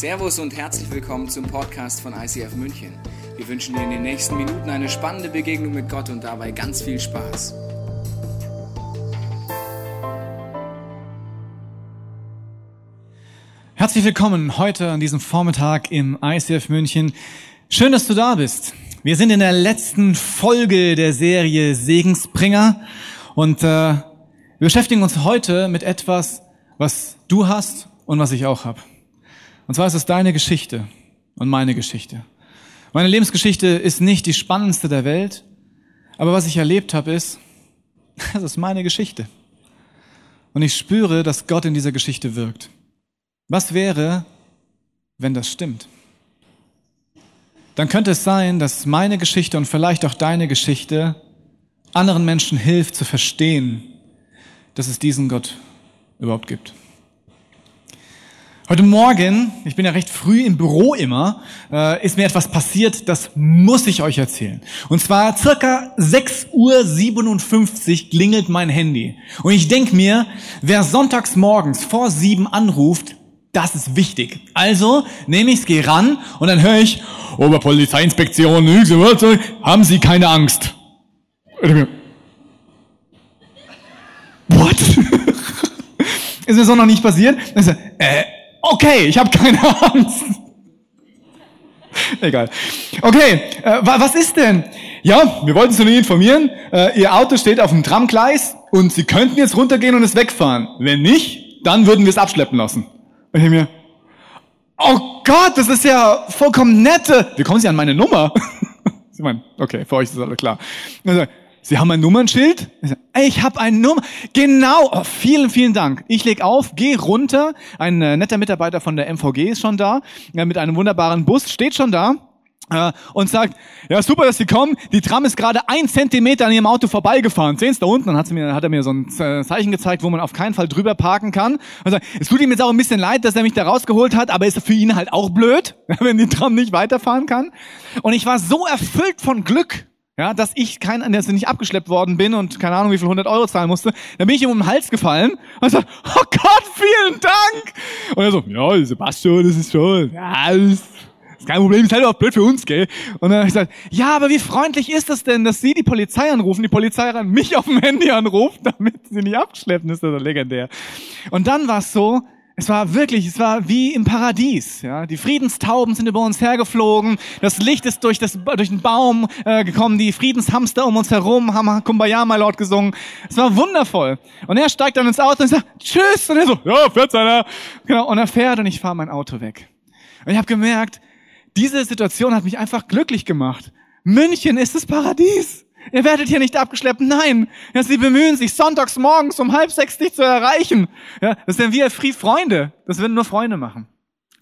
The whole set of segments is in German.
Servus und herzlich willkommen zum Podcast von ICF München. Wir wünschen dir in den nächsten Minuten eine spannende Begegnung mit Gott und dabei ganz viel Spaß. Herzlich willkommen heute an diesem Vormittag im ICF München. Schön, dass du da bist. Wir sind in der letzten Folge der Serie Segensbringer und äh, wir beschäftigen uns heute mit etwas, was du hast und was ich auch habe. Und zwar ist es deine Geschichte und meine Geschichte. Meine Lebensgeschichte ist nicht die spannendste der Welt, aber was ich erlebt habe, ist, das ist meine Geschichte. Und ich spüre, dass Gott in dieser Geschichte wirkt. Was wäre, wenn das stimmt? Dann könnte es sein, dass meine Geschichte und vielleicht auch deine Geschichte anderen Menschen hilft zu verstehen, dass es diesen Gott überhaupt gibt. Heute Morgen, ich bin ja recht früh im Büro immer, äh, ist mir etwas passiert, das muss ich euch erzählen. Und zwar circa 6.57 Uhr klingelt mein Handy. Und ich denk mir, wer sonntags morgens vor sieben anruft, das ist wichtig. Also nehme ich's, gehe ran und dann höre ich, Oberpolizeiinspektion, haben Sie keine Angst. What? ist mir so noch nicht passiert? Also, äh, Okay, ich habe keine Angst. Egal. Okay, äh, was ist denn? Ja, wir wollten Sie nur informieren. Äh, Ihr Auto steht auf dem Tramgleis und Sie könnten jetzt runtergehen und es wegfahren. Wenn nicht, dann würden wir es abschleppen lassen. Und ich mir, oh Gott, das ist ja vollkommen nette. Wie kommen Sie an meine Nummer? Sie meinen, okay, für euch ist alles klar. Also, Sie haben ein Nummernschild? Ich habe ein Nummer. Genau. Oh, vielen, vielen Dank. Ich leg auf, gehe runter. Ein äh, netter Mitarbeiter von der MVG ist schon da, äh, mit einem wunderbaren Bus, steht schon da äh, und sagt, ja super, dass Sie kommen. Die Tram ist gerade ein Zentimeter an Ihrem Auto vorbeigefahren. Sehen Sie da unten? Dann hat, sie mir, hat er mir so ein äh, Zeichen gezeigt, wo man auf keinen Fall drüber parken kann. Und sagt, es tut ihm jetzt auch ein bisschen leid, dass er mich da rausgeholt hat, aber ist für ihn halt auch blöd, wenn die Tram nicht weiterfahren kann. Und ich war so erfüllt von Glück, ja, dass ich kein, dass ich nicht abgeschleppt worden bin und keine Ahnung, wie viel 100 Euro zahlen musste, dann bin ich ihm um den Hals gefallen und so, oh Gott, vielen Dank! Und er so, ja, Sebastian, das ist schon, ja, das ist kein Problem, ist halt auch blöd für uns, gell? Und dann habe ich gesagt, ja, aber wie freundlich ist das denn, dass Sie die Polizei anrufen, die Polizei mich auf dem Handy anruft, damit sie nicht abgeschleppt ist, das ist legendär. Und dann war es so, es war wirklich, es war wie im Paradies. Ja, die Friedenstauben sind über uns hergeflogen. Das Licht ist durch das durch den Baum äh, gekommen. Die Friedenshamster um uns herum haben Kumbaya, my Lord gesungen. Es war wundervoll. Und er steigt dann ins Auto und sagt Tschüss. Und er so, ja, fährt seiner. Genau. Und er fährt und ich fahre mein Auto weg. Und ich habe gemerkt, diese Situation hat mich einfach glücklich gemacht. München ist das Paradies. Ihr werdet hier nicht abgeschleppt. Nein. Ja, sie bemühen sich, sonntags morgens um halb sechs dich zu erreichen. Ja, das sind wir Freunde. Das würden nur Freunde machen.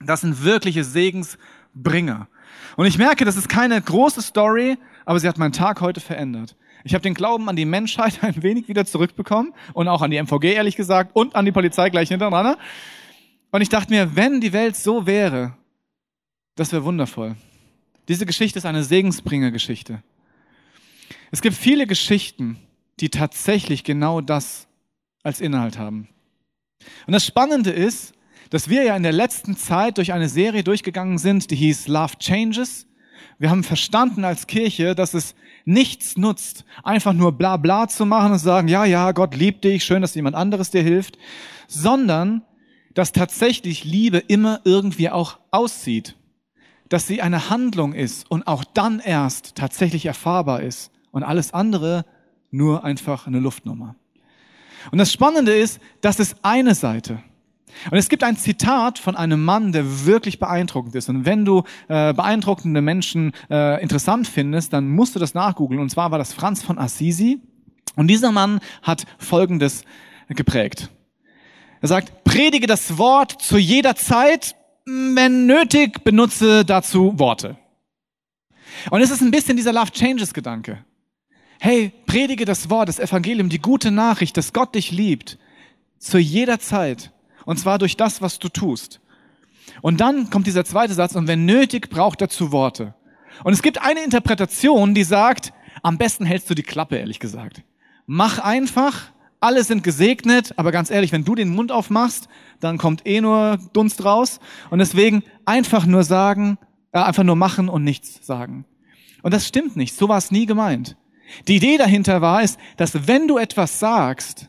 Das sind wirkliche Segensbringer. Und ich merke, das ist keine große Story, aber sie hat meinen Tag heute verändert. Ich habe den Glauben an die Menschheit ein wenig wieder zurückbekommen und auch an die MVG ehrlich gesagt und an die Polizei gleich hintereinander. Und ich dachte mir, wenn die Welt so wäre, das wäre wundervoll. Diese Geschichte ist eine Segensbringer-Geschichte. Es gibt viele Geschichten, die tatsächlich genau das als Inhalt haben. Und das Spannende ist, dass wir ja in der letzten Zeit durch eine Serie durchgegangen sind, die hieß Love Changes. Wir haben verstanden als Kirche, dass es nichts nutzt, einfach nur bla bla zu machen und sagen, ja, ja, Gott liebt dich, schön, dass jemand anderes dir hilft, sondern dass tatsächlich Liebe immer irgendwie auch aussieht, dass sie eine Handlung ist und auch dann erst tatsächlich erfahrbar ist und alles andere nur einfach eine Luftnummer. Und das Spannende ist, das ist eine Seite. Und es gibt ein Zitat von einem Mann, der wirklich beeindruckend ist. Und wenn du äh, beeindruckende Menschen äh, interessant findest, dann musst du das nachgoogeln. Und zwar war das Franz von Assisi. Und dieser Mann hat Folgendes geprägt. Er sagt, predige das Wort zu jeder Zeit, wenn nötig, benutze dazu Worte. Und es ist ein bisschen dieser Love Changes Gedanke. Hey, predige das Wort, das Evangelium, die gute Nachricht, dass Gott dich liebt, zu jeder Zeit. Und zwar durch das, was du tust. Und dann kommt dieser zweite Satz, und wenn nötig, braucht dazu Worte. Und es gibt eine Interpretation, die sagt, am besten hältst du die Klappe, ehrlich gesagt. Mach einfach, Alle sind gesegnet, aber ganz ehrlich, wenn du den Mund aufmachst, dann kommt eh nur Dunst raus. Und deswegen einfach nur sagen, äh, einfach nur machen und nichts sagen. Und das stimmt nicht. So war es nie gemeint. Die Idee dahinter war es, dass wenn du etwas sagst,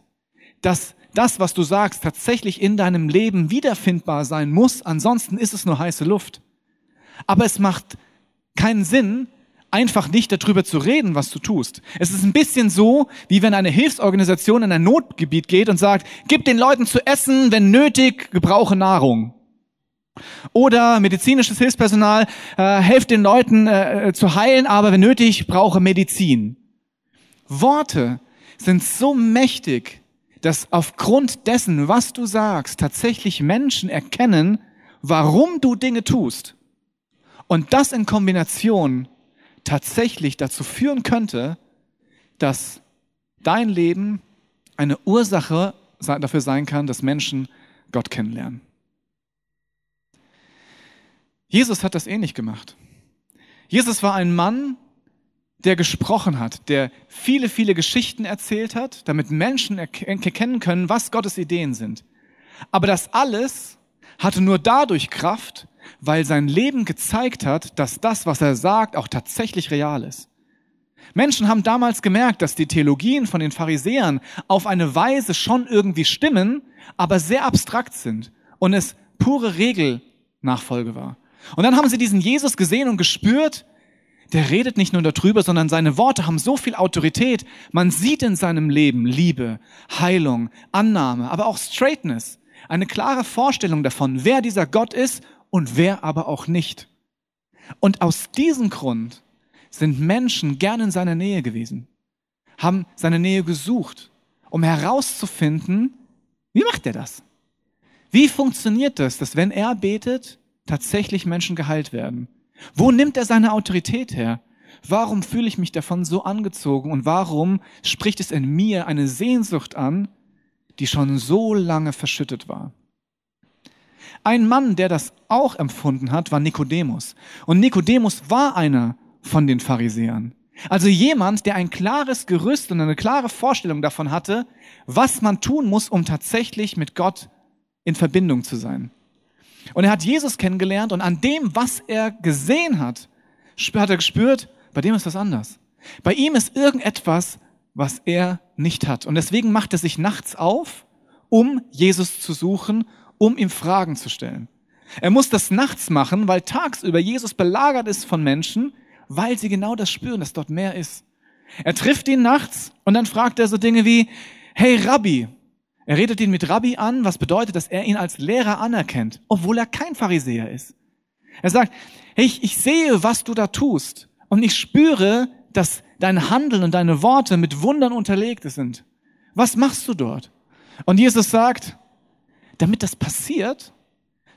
dass das, was du sagst, tatsächlich in deinem Leben wiederfindbar sein muss. Ansonsten ist es nur heiße Luft. Aber es macht keinen Sinn, einfach nicht darüber zu reden, was du tust. Es ist ein bisschen so, wie wenn eine Hilfsorganisation in ein Notgebiet geht und sagt, gib den Leuten zu essen, wenn nötig, gebrauche Nahrung. Oder medizinisches Hilfspersonal, äh, helft den Leuten äh, zu heilen, aber wenn nötig, brauche Medizin. Worte sind so mächtig, dass aufgrund dessen, was du sagst, tatsächlich Menschen erkennen, warum du Dinge tust. Und das in Kombination tatsächlich dazu führen könnte, dass dein Leben eine Ursache dafür sein kann, dass Menschen Gott kennenlernen. Jesus hat das ähnlich gemacht. Jesus war ein Mann, der gesprochen hat, der viele, viele Geschichten erzählt hat, damit Menschen erkennen können, was Gottes Ideen sind. Aber das alles hatte nur dadurch Kraft, weil sein Leben gezeigt hat, dass das, was er sagt, auch tatsächlich real ist. Menschen haben damals gemerkt, dass die Theologien von den Pharisäern auf eine Weise schon irgendwie stimmen, aber sehr abstrakt sind und es pure Regelnachfolge war. Und dann haben sie diesen Jesus gesehen und gespürt, der redet nicht nur darüber, sondern seine Worte haben so viel Autorität. Man sieht in seinem Leben Liebe, Heilung, Annahme, aber auch Straightness. Eine klare Vorstellung davon, wer dieser Gott ist und wer aber auch nicht. Und aus diesem Grund sind Menschen gern in seiner Nähe gewesen, haben seine Nähe gesucht, um herauszufinden, wie macht er das? Wie funktioniert das, dass wenn er betet, tatsächlich Menschen geheilt werden? Wo nimmt er seine Autorität her? Warum fühle ich mich davon so angezogen und warum spricht es in mir eine Sehnsucht an, die schon so lange verschüttet war? Ein Mann, der das auch empfunden hat, war Nikodemus. Und Nikodemus war einer von den Pharisäern. Also jemand, der ein klares Gerüst und eine klare Vorstellung davon hatte, was man tun muss, um tatsächlich mit Gott in Verbindung zu sein. Und er hat Jesus kennengelernt und an dem, was er gesehen hat, hat er gespürt, bei dem ist das anders. Bei ihm ist irgendetwas, was er nicht hat. Und deswegen macht er sich nachts auf, um Jesus zu suchen, um ihm Fragen zu stellen. Er muss das nachts machen, weil tagsüber Jesus belagert ist von Menschen, weil sie genau das spüren, dass dort mehr ist. Er trifft ihn nachts und dann fragt er so Dinge wie, hey Rabbi, er redet ihn mit Rabbi an, was bedeutet, dass er ihn als Lehrer anerkennt, obwohl er kein Pharisäer ist. Er sagt, hey, ich, ich sehe, was du da tust und ich spüre, dass dein Handeln und deine Worte mit Wundern unterlegt sind. Was machst du dort? Und Jesus sagt, damit das passiert,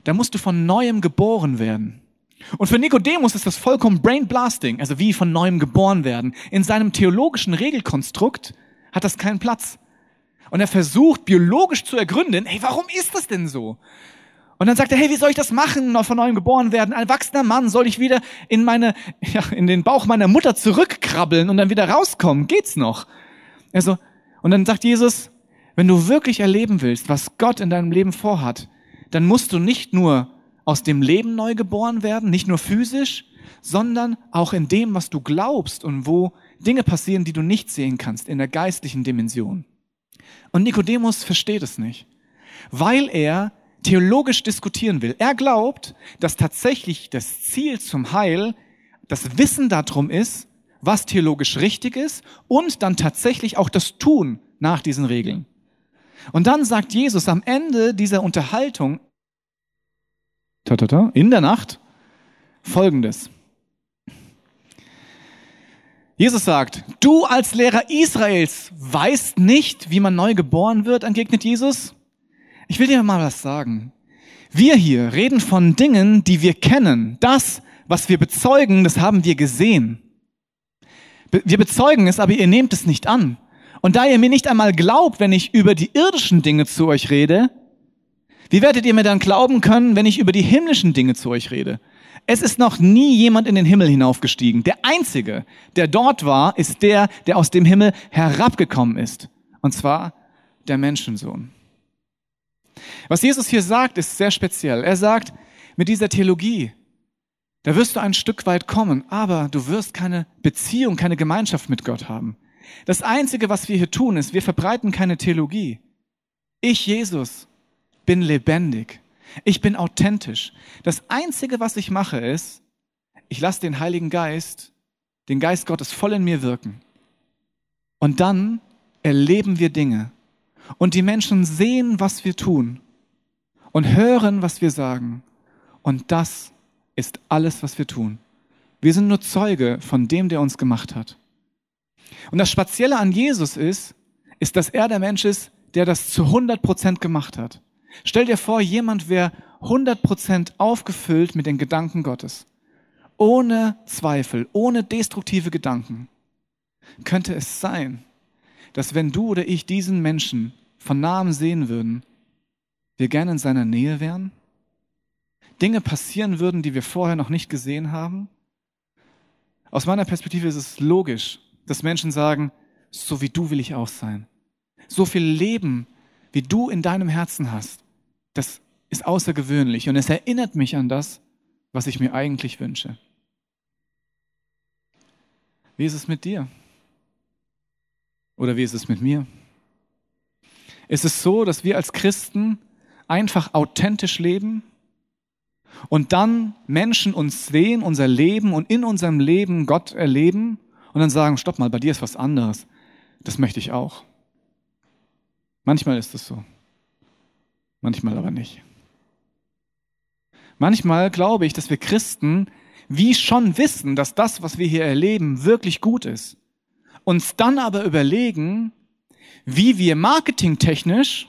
da musst du von neuem geboren werden. Und für Nikodemus ist das vollkommen brain blasting, also wie von neuem geboren werden. In seinem theologischen Regelkonstrukt hat das keinen Platz. Und er versucht biologisch zu ergründen, hey, warum ist das denn so? Und dann sagt er, hey, wie soll ich das machen, noch von neuem geboren werden? Ein erwachsener Mann, soll ich wieder in meine, ja, in den Bauch meiner Mutter zurückkrabbeln und dann wieder rauskommen? Geht's noch? Also, und dann sagt Jesus, wenn du wirklich erleben willst, was Gott in deinem Leben vorhat, dann musst du nicht nur aus dem Leben neu geboren werden, nicht nur physisch, sondern auch in dem, was du glaubst und wo Dinge passieren, die du nicht sehen kannst, in der geistlichen Dimension. Und Nikodemus versteht es nicht, weil er theologisch diskutieren will. Er glaubt, dass tatsächlich das Ziel zum Heil das Wissen darum ist, was theologisch richtig ist und dann tatsächlich auch das Tun nach diesen Regeln. Und dann sagt Jesus am Ende dieser Unterhaltung in der Nacht Folgendes. Jesus sagt, du als Lehrer Israels weißt nicht, wie man neu geboren wird, entgegnet Jesus. Ich will dir mal was sagen. Wir hier reden von Dingen, die wir kennen. Das, was wir bezeugen, das haben wir gesehen. Wir bezeugen es, aber ihr nehmt es nicht an. Und da ihr mir nicht einmal glaubt, wenn ich über die irdischen Dinge zu euch rede, wie werdet ihr mir dann glauben können, wenn ich über die himmlischen Dinge zu euch rede? Es ist noch nie jemand in den Himmel hinaufgestiegen. Der Einzige, der dort war, ist der, der aus dem Himmel herabgekommen ist. Und zwar der Menschensohn. Was Jesus hier sagt, ist sehr speziell. Er sagt, mit dieser Theologie, da wirst du ein Stück weit kommen, aber du wirst keine Beziehung, keine Gemeinschaft mit Gott haben. Das Einzige, was wir hier tun, ist, wir verbreiten keine Theologie. Ich, Jesus, bin lebendig. Ich bin authentisch. Das Einzige, was ich mache, ist, ich lasse den Heiligen Geist, den Geist Gottes voll in mir wirken. Und dann erleben wir Dinge. Und die Menschen sehen, was wir tun. Und hören, was wir sagen. Und das ist alles, was wir tun. Wir sind nur Zeuge von dem, der uns gemacht hat. Und das Spezielle an Jesus ist, ist, dass er der Mensch ist, der das zu 100 Prozent gemacht hat. Stell dir vor, jemand wäre 100 Prozent aufgefüllt mit den Gedanken Gottes. Ohne Zweifel, ohne destruktive Gedanken. Könnte es sein, dass wenn du oder ich diesen Menschen von nahem sehen würden, wir gerne in seiner Nähe wären? Dinge passieren würden, die wir vorher noch nicht gesehen haben? Aus meiner Perspektive ist es logisch, dass Menschen sagen, so wie du will ich auch sein. So viel Leben, wie du in deinem Herzen hast, das ist außergewöhnlich und es erinnert mich an das, was ich mir eigentlich wünsche. Wie ist es mit dir? Oder wie ist es mit mir? Ist es so, dass wir als Christen einfach authentisch leben und dann Menschen uns sehen, unser Leben und in unserem Leben Gott erleben und dann sagen, stopp mal, bei dir ist was anderes. Das möchte ich auch. Manchmal ist es so. Manchmal aber nicht. Manchmal glaube ich, dass wir Christen wie schon wissen, dass das, was wir hier erleben, wirklich gut ist. Uns dann aber überlegen, wie wir marketingtechnisch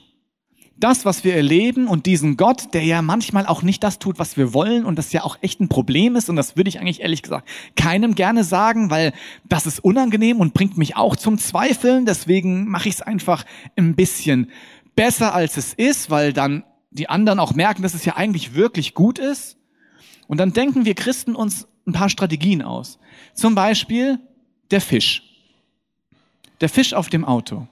das, was wir erleben und diesen Gott, der ja manchmal auch nicht das tut, was wir wollen und das ja auch echt ein Problem ist und das würde ich eigentlich ehrlich gesagt keinem gerne sagen, weil das ist unangenehm und bringt mich auch zum Zweifeln. Deswegen mache ich es einfach ein bisschen besser, als es ist, weil dann die anderen auch merken, dass es ja eigentlich wirklich gut ist. Und dann denken wir Christen uns ein paar Strategien aus. Zum Beispiel der Fisch. Der Fisch auf dem Auto.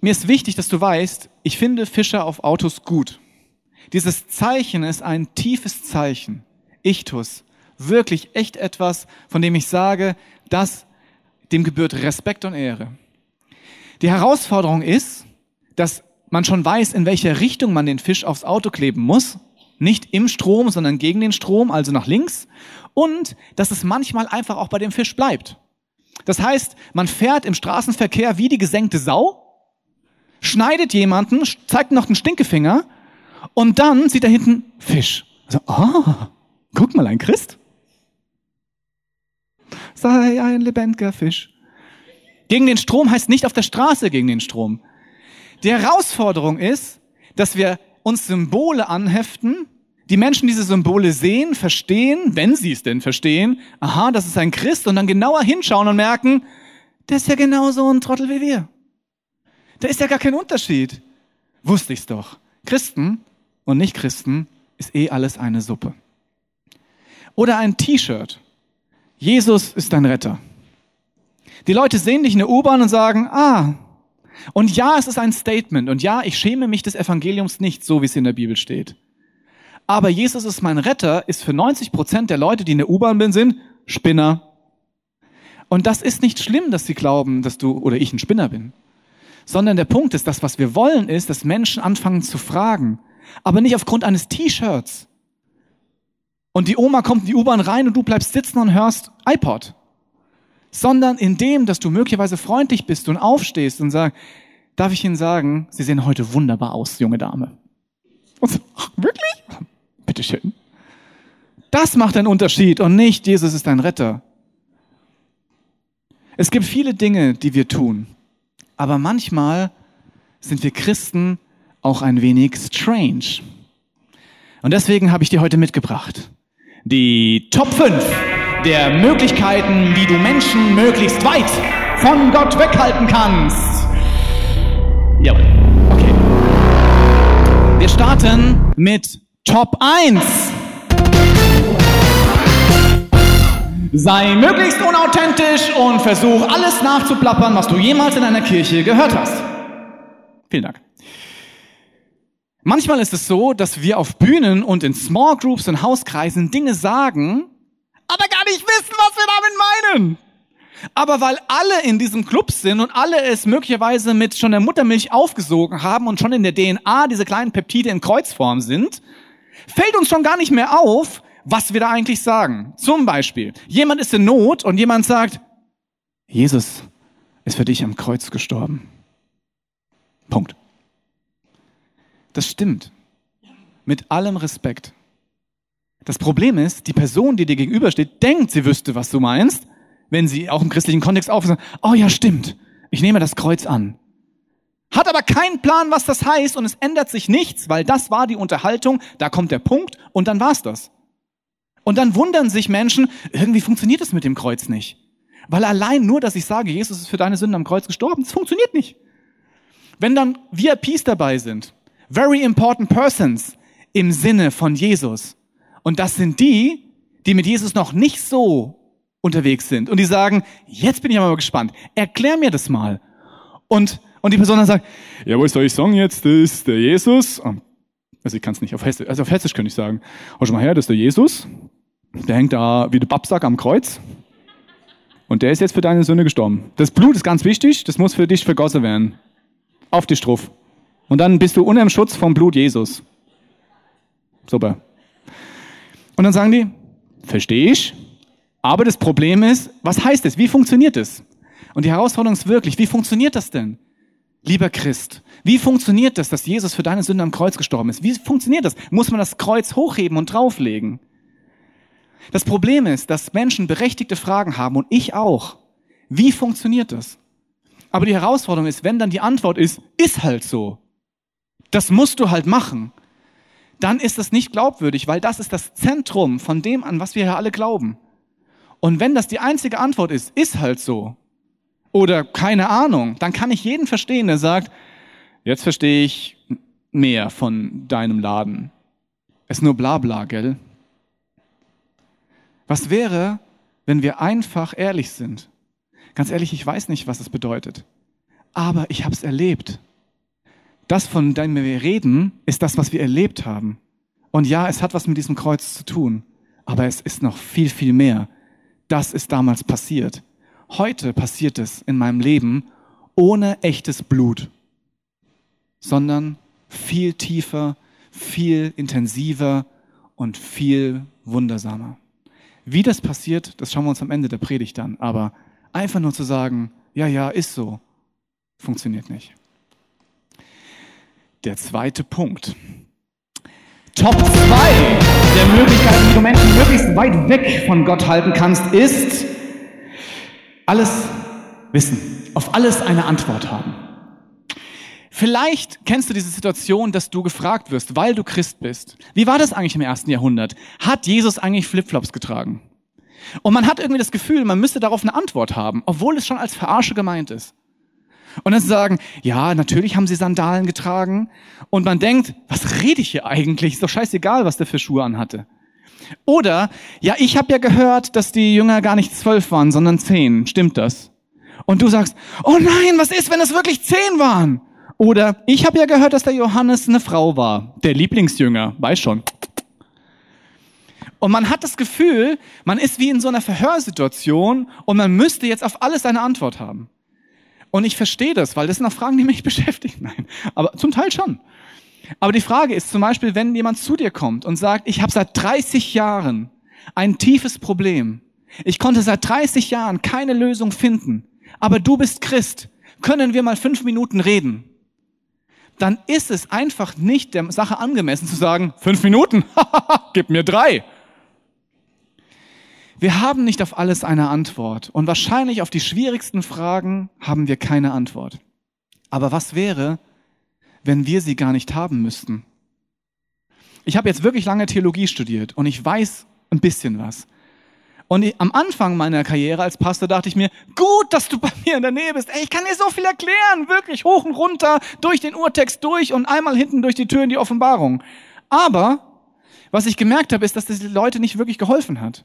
Mir ist wichtig, dass du weißt, ich finde Fischer auf Autos gut. Dieses Zeichen ist ein tiefes Zeichen. Ichtus. Wirklich echt etwas, von dem ich sage, dass dem gebührt Respekt und Ehre. Die Herausforderung ist, dass man schon weiß, in welcher Richtung man den Fisch aufs Auto kleben muss. Nicht im Strom, sondern gegen den Strom, also nach links. Und dass es manchmal einfach auch bei dem Fisch bleibt. Das heißt, man fährt im Straßenverkehr wie die gesenkte Sau schneidet jemanden, zeigt noch den Stinkefinger und dann sieht er hinten Fisch. Also, ah, guck mal, ein Christ. Sei ein lebendiger Fisch. Gegen den Strom heißt nicht auf der Straße gegen den Strom. Die Herausforderung ist, dass wir uns Symbole anheften, die Menschen diese Symbole sehen, verstehen, wenn sie es denn verstehen, aha, das ist ein Christ, und dann genauer hinschauen und merken, der ist ja genauso ein Trottel wie wir. Da ist ja gar kein Unterschied. Wusste ich's doch. Christen und Nicht-Christen ist eh alles eine Suppe. Oder ein T-Shirt. Jesus ist dein Retter. Die Leute sehen dich in der U-Bahn und sagen, ah, und ja, es ist ein Statement. Und ja, ich schäme mich des Evangeliums nicht, so wie es in der Bibel steht. Aber Jesus ist mein Retter, ist für 90 Prozent der Leute, die in der U-Bahn bin, sind Spinner. Und das ist nicht schlimm, dass sie glauben, dass du oder ich ein Spinner bin sondern der Punkt ist, das, was wir wollen, ist, dass Menschen anfangen zu fragen, aber nicht aufgrund eines T-Shirts. Und die Oma kommt in die U-Bahn rein und du bleibst sitzen und hörst iPod, sondern in dem, dass du möglicherweise freundlich bist und aufstehst und sagst, darf ich Ihnen sagen, Sie sehen heute wunderbar aus, junge Dame. Und so, ach, wirklich? Bitteschön. Das macht einen Unterschied und nicht, Jesus ist ein Retter. Es gibt viele Dinge, die wir tun, aber manchmal sind wir Christen auch ein wenig strange. Und deswegen habe ich dir heute mitgebracht die Top 5 der Möglichkeiten, wie du Menschen möglichst weit von Gott weghalten kannst. Jawohl. Okay. Wir starten mit Top 1. Sei möglichst unauthentisch und versuch alles nachzuplappern, was du jemals in einer Kirche gehört hast. Vielen Dank. Manchmal ist es so, dass wir auf Bühnen und in Small Groups und Hauskreisen Dinge sagen, aber gar nicht wissen, was wir damit meinen. Aber weil alle in diesem Club sind und alle es möglicherweise mit schon der Muttermilch aufgesogen haben und schon in der DNA diese kleinen Peptide in Kreuzform sind, fällt uns schon gar nicht mehr auf, was wir da eigentlich sagen. Zum Beispiel, jemand ist in Not und jemand sagt, Jesus ist für dich am Kreuz gestorben. Punkt. Das stimmt. Mit allem Respekt. Das Problem ist, die Person, die dir gegenübersteht, denkt, sie wüsste, was du meinst, wenn sie auch im christlichen Kontext aufsagt, oh ja, stimmt, ich nehme das Kreuz an. Hat aber keinen Plan, was das heißt und es ändert sich nichts, weil das war die Unterhaltung, da kommt der Punkt und dann war's das. Und dann wundern sich Menschen, irgendwie funktioniert es mit dem Kreuz nicht. Weil allein nur, dass ich sage, Jesus ist für deine Sünden am Kreuz gestorben, das funktioniert nicht. Wenn dann VIPs dabei sind, very important persons im Sinne von Jesus, und das sind die, die mit Jesus noch nicht so unterwegs sind und die sagen, jetzt bin ich aber gespannt, erklär mir das mal. Und, und die Person dann sagt, ja, was soll ich sagen jetzt, das ist der Jesus. Ah, also ich kann es nicht auf Hessisch, also auf Hessisch könnte ich sagen, hau schon mal her, das ist der Jesus, der hängt da wie der Babsack am Kreuz und der ist jetzt für deine Sünde gestorben. Das Blut ist ganz wichtig, das muss für dich vergossen werden. Auf die Struff. Und dann bist du unter dem Schutz vom Blut Jesus. Super. Und dann sagen die, verstehe ich, aber das Problem ist, was heißt es? Wie funktioniert es? Und die Herausforderung ist wirklich, wie funktioniert das denn? Lieber Christ, wie funktioniert das, dass Jesus für deine Sünde am Kreuz gestorben ist? Wie funktioniert das? Muss man das Kreuz hochheben und drauflegen? Das Problem ist, dass Menschen berechtigte Fragen haben und ich auch. Wie funktioniert das? Aber die Herausforderung ist, wenn dann die Antwort ist, ist halt so. Das musst du halt machen dann ist das nicht glaubwürdig, weil das ist das Zentrum von dem, an was wir hier alle glauben. Und wenn das die einzige Antwort ist, ist halt so, oder keine Ahnung, dann kann ich jeden verstehen, der sagt, jetzt verstehe ich mehr von deinem Laden. Es ist nur Blabla, gell? Was wäre, wenn wir einfach ehrlich sind? Ganz ehrlich, ich weiß nicht, was es bedeutet. Aber ich habe es erlebt. Das, von dem wir reden, ist das, was wir erlebt haben. Und ja, es hat was mit diesem Kreuz zu tun, aber es ist noch viel, viel mehr. Das ist damals passiert. Heute passiert es in meinem Leben ohne echtes Blut, sondern viel tiefer, viel intensiver und viel wundersamer. Wie das passiert, das schauen wir uns am Ende der Predigt an. Aber einfach nur zu sagen, ja, ja, ist so, funktioniert nicht. Der zweite Punkt. Top 2 der Möglichkeiten, wie du Menschen möglichst weit weg von Gott halten kannst, ist alles wissen, auf alles eine Antwort haben. Vielleicht kennst du diese Situation, dass du gefragt wirst, weil du Christ bist. Wie war das eigentlich im ersten Jahrhundert? Hat Jesus eigentlich Flipflops getragen? Und man hat irgendwie das Gefühl, man müsste darauf eine Antwort haben, obwohl es schon als Verarsche gemeint ist. Und dann sagen, ja, natürlich haben sie Sandalen getragen. Und man denkt, was rede ich hier eigentlich? Ist doch scheißegal, was der für Schuhe anhatte. Oder, ja, ich habe ja gehört, dass die Jünger gar nicht zwölf waren, sondern zehn. Stimmt das? Und du sagst, oh nein, was ist, wenn es wirklich zehn waren? Oder, ich habe ja gehört, dass der Johannes eine Frau war. Der Lieblingsjünger, weiß schon. Und man hat das Gefühl, man ist wie in so einer Verhörsituation und man müsste jetzt auf alles eine Antwort haben. Und ich verstehe das, weil das sind auch Fragen, die mich beschäftigen. Nein, aber zum Teil schon. Aber die Frage ist zum Beispiel, wenn jemand zu dir kommt und sagt, ich habe seit 30 Jahren ein tiefes Problem. Ich konnte seit 30 Jahren keine Lösung finden. Aber du bist Christ. Können wir mal fünf Minuten reden? Dann ist es einfach nicht der Sache angemessen zu sagen, fünf Minuten, gib mir drei. Wir haben nicht auf alles eine Antwort und wahrscheinlich auf die schwierigsten Fragen haben wir keine Antwort. Aber was wäre, wenn wir sie gar nicht haben müssten? Ich habe jetzt wirklich lange Theologie studiert und ich weiß ein bisschen was. Und am Anfang meiner Karriere als Pastor dachte ich mir, gut, dass du bei mir in der Nähe bist. Ey, ich kann dir so viel erklären, wirklich hoch und runter, durch den Urtext durch und einmal hinten durch die Tür in die Offenbarung. Aber was ich gemerkt habe, ist, dass das die Leute nicht wirklich geholfen hat.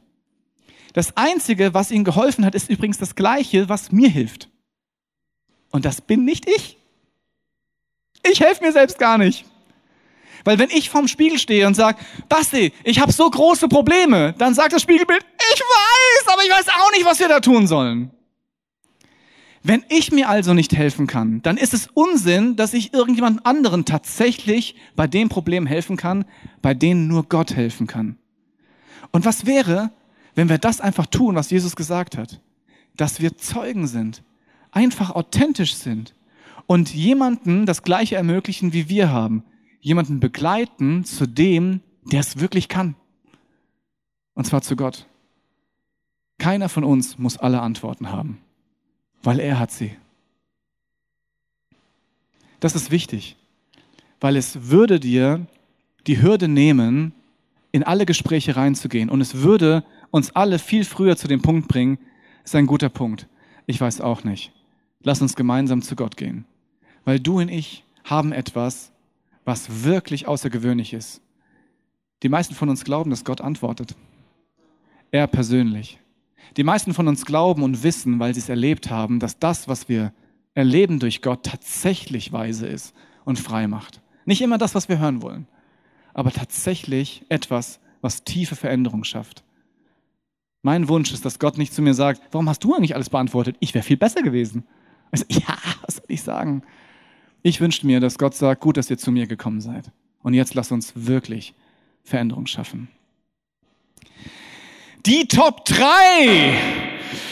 Das Einzige, was ihnen geholfen hat, ist übrigens das Gleiche, was mir hilft. Und das bin nicht ich. Ich helfe mir selbst gar nicht. Weil wenn ich vorm Spiegel stehe und sage, Basti, ich habe so große Probleme, dann sagt das Spiegelbild, ich weiß, aber ich weiß auch nicht, was wir da tun sollen. Wenn ich mir also nicht helfen kann, dann ist es Unsinn, dass ich irgendjemand anderen tatsächlich bei dem Problem helfen kann, bei denen nur Gott helfen kann. Und was wäre, wenn wir das einfach tun, was Jesus gesagt hat? Dass wir Zeugen sind, einfach authentisch sind und jemanden das Gleiche ermöglichen, wie wir haben. Jemanden begleiten zu dem, der es wirklich kann. Und zwar zu Gott. Keiner von uns muss alle Antworten haben weil er hat sie. Das ist wichtig, weil es würde dir die Hürde nehmen, in alle Gespräche reinzugehen und es würde uns alle viel früher zu dem Punkt bringen, ist ein guter Punkt. Ich weiß auch nicht. Lass uns gemeinsam zu Gott gehen, weil du und ich haben etwas, was wirklich außergewöhnlich ist. Die meisten von uns glauben, dass Gott antwortet. Er persönlich. Die meisten von uns glauben und wissen, weil sie es erlebt haben, dass das, was wir erleben durch Gott, tatsächlich weise ist und frei macht. Nicht immer das, was wir hören wollen, aber tatsächlich etwas, was tiefe Veränderung schafft. Mein Wunsch ist, dass Gott nicht zu mir sagt, warum hast du eigentlich alles beantwortet? Ich wäre viel besser gewesen. Also, ja, was soll ich sagen? Ich wünschte mir, dass Gott sagt, gut, dass ihr zu mir gekommen seid. Und jetzt lasst uns wirklich Veränderung schaffen. Die Top 3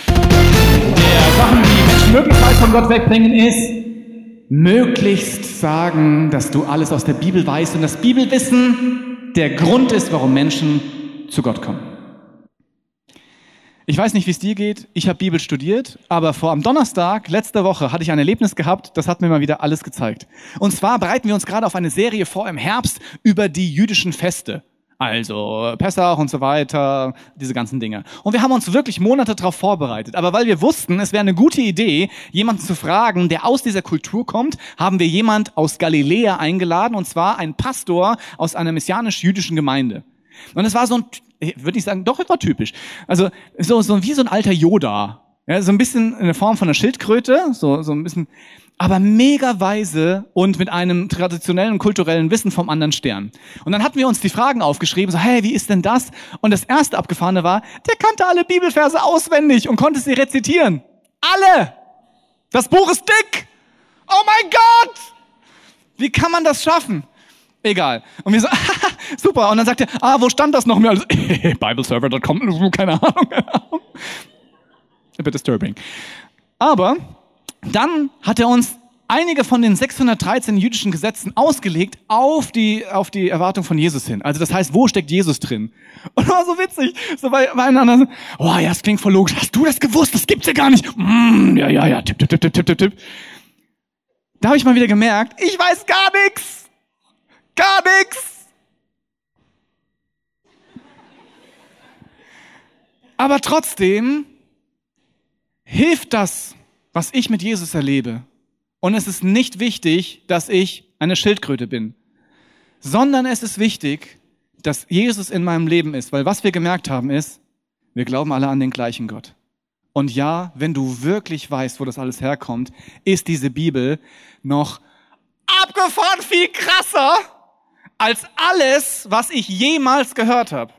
der Sachen, die Menschen Möglichkeit von Gott wegbringen, ist, möglichst sagen, dass du alles aus der Bibel weißt und das Bibelwissen der Grund ist, warum Menschen zu Gott kommen. Ich weiß nicht, wie es dir geht. Ich habe Bibel studiert, aber vor am Donnerstag letzte Woche hatte ich ein Erlebnis gehabt, das hat mir mal wieder alles gezeigt. Und zwar bereiten wir uns gerade auf eine Serie vor im Herbst über die jüdischen Feste. Also Pessach und so weiter, diese ganzen Dinge. Und wir haben uns wirklich Monate darauf vorbereitet. Aber weil wir wussten, es wäre eine gute Idee, jemanden zu fragen, der aus dieser Kultur kommt, haben wir jemand aus Galiläa eingeladen, und zwar ein Pastor aus einer messianisch-jüdischen Gemeinde. Und es war so ein, würde nicht sagen, doch, war typisch. Also so, so wie so ein alter Yoda. Ja, so ein bisschen in der Form von einer Schildkröte, so, so ein bisschen aber mega weise und mit einem traditionellen kulturellen Wissen vom anderen Stern. Und dann hatten wir uns die Fragen aufgeschrieben, so, hey, wie ist denn das? Und das erste Abgefahrene war, der kannte alle Bibelverse auswendig und konnte sie rezitieren. Alle! Das Buch ist dick! Oh mein Gott! Wie kann man das schaffen? Egal. Und wir so, super. Und dann sagt er, ah, wo stand das noch mehr? Also, Bibleserver.com, keine Ahnung. A bit disturbing. Aber dann hat er uns einige von den 613 jüdischen Gesetzen ausgelegt auf die, auf die Erwartung von Jesus hin. Also das heißt, wo steckt Jesus drin? Und war so witzig. So bei, bei einander, oh ja, das klingt voll logisch. Hast du das gewusst? Das gibt's ja gar nicht. Mm, ja, ja, ja, tipp, tipp, tipp, tipp, tipp, tipp. Da habe ich mal wieder gemerkt, ich weiß gar nichts. Gar nichts. Aber trotzdem hilft das was ich mit Jesus erlebe. Und es ist nicht wichtig, dass ich eine Schildkröte bin, sondern es ist wichtig, dass Jesus in meinem Leben ist, weil was wir gemerkt haben ist, wir glauben alle an den gleichen Gott. Und ja, wenn du wirklich weißt, wo das alles herkommt, ist diese Bibel noch abgefahren viel krasser als alles, was ich jemals gehört habe.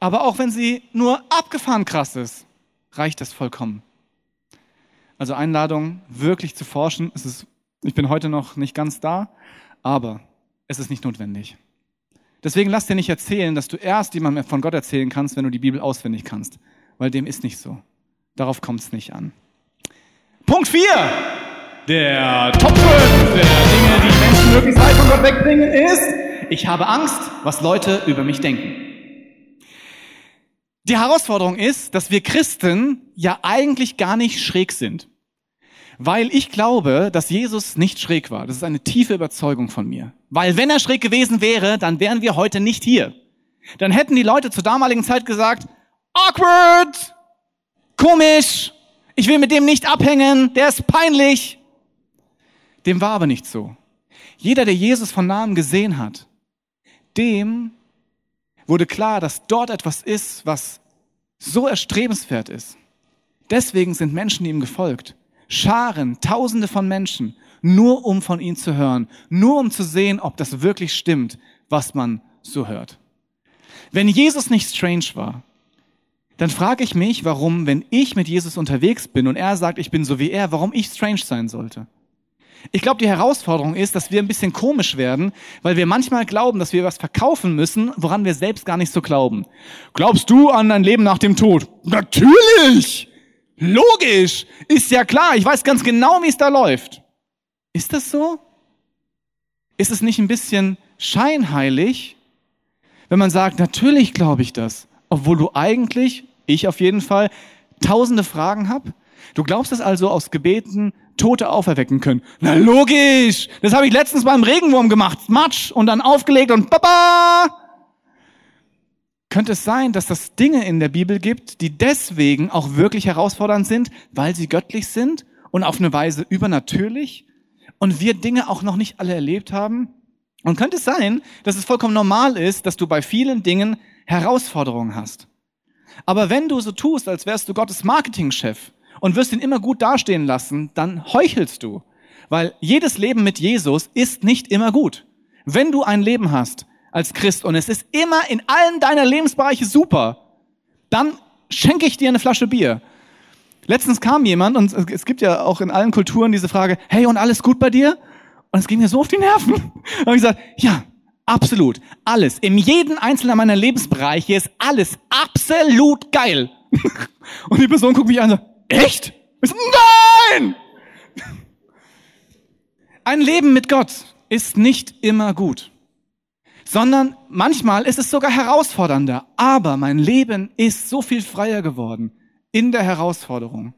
Aber auch wenn sie nur abgefahren krass ist, reicht das vollkommen. Also Einladung, wirklich zu forschen. Es ist, ich bin heute noch nicht ganz da, aber es ist nicht notwendig. Deswegen lass dir nicht erzählen, dass du erst jemandem von Gott erzählen kannst, wenn du die Bibel auswendig kannst, weil dem ist nicht so. Darauf kommt es nicht an. Punkt 4. Der Top 5 der Dinge, die Menschen möglichst weit von Gott wegbringen, ist, ich habe Angst, was Leute über mich denken. Die Herausforderung ist, dass wir Christen ja eigentlich gar nicht schräg sind. Weil ich glaube, dass Jesus nicht schräg war. Das ist eine tiefe Überzeugung von mir. Weil wenn er schräg gewesen wäre, dann wären wir heute nicht hier. Dann hätten die Leute zur damaligen Zeit gesagt, awkward, komisch, ich will mit dem nicht abhängen, der ist peinlich. Dem war aber nicht so. Jeder, der Jesus von Namen gesehen hat, dem wurde klar, dass dort etwas ist, was so erstrebenswert ist. Deswegen sind Menschen ihm gefolgt. Scharen, Tausende von Menschen nur um von ihm zu hören, nur um zu sehen, ob das wirklich stimmt, was man so hört. Wenn Jesus nicht strange war, dann frage ich mich, warum, wenn ich mit Jesus unterwegs bin und er sagt, ich bin so wie er, warum ich strange sein sollte. Ich glaube, die Herausforderung ist, dass wir ein bisschen komisch werden, weil wir manchmal glauben, dass wir was verkaufen müssen, woran wir selbst gar nicht so glauben. Glaubst du an ein Leben nach dem Tod? Natürlich! Logisch! Ist ja klar, ich weiß ganz genau, wie es da läuft. Ist das so? Ist es nicht ein bisschen scheinheilig, wenn man sagt, natürlich glaube ich das, obwohl du eigentlich, ich auf jeden Fall, tausende Fragen hab? Du glaubst es also aus Gebeten Tote auferwecken können. Na logisch! Das habe ich letztens beim Regenwurm gemacht. Matsch und dann aufgelegt und baba! Könnte es sein, dass es Dinge in der Bibel gibt, die deswegen auch wirklich herausfordernd sind, weil sie göttlich sind und auf eine Weise übernatürlich und wir Dinge auch noch nicht alle erlebt haben? Und könnte es sein, dass es vollkommen normal ist, dass du bei vielen Dingen Herausforderungen hast? Aber wenn du so tust, als wärst du Gottes Marketingchef und wirst ihn immer gut dastehen lassen, dann heuchelst du. Weil jedes Leben mit Jesus ist nicht immer gut. Wenn du ein Leben hast als Christ und es ist immer in allen deiner Lebensbereiche super, dann schenke ich dir eine Flasche Bier. Letztens kam jemand und es gibt ja auch in allen Kulturen diese Frage, hey und alles gut bei dir? Und es ging mir so auf die Nerven. Und ich gesagt, ja, absolut, alles. In jedem einzelnen meiner Lebensbereiche ist alles absolut geil. Und die Person guckt mich an und sagt, Echt? Nein! Ein Leben mit Gott ist nicht immer gut, sondern manchmal ist es sogar herausfordernder. Aber mein Leben ist so viel freier geworden in der Herausforderung.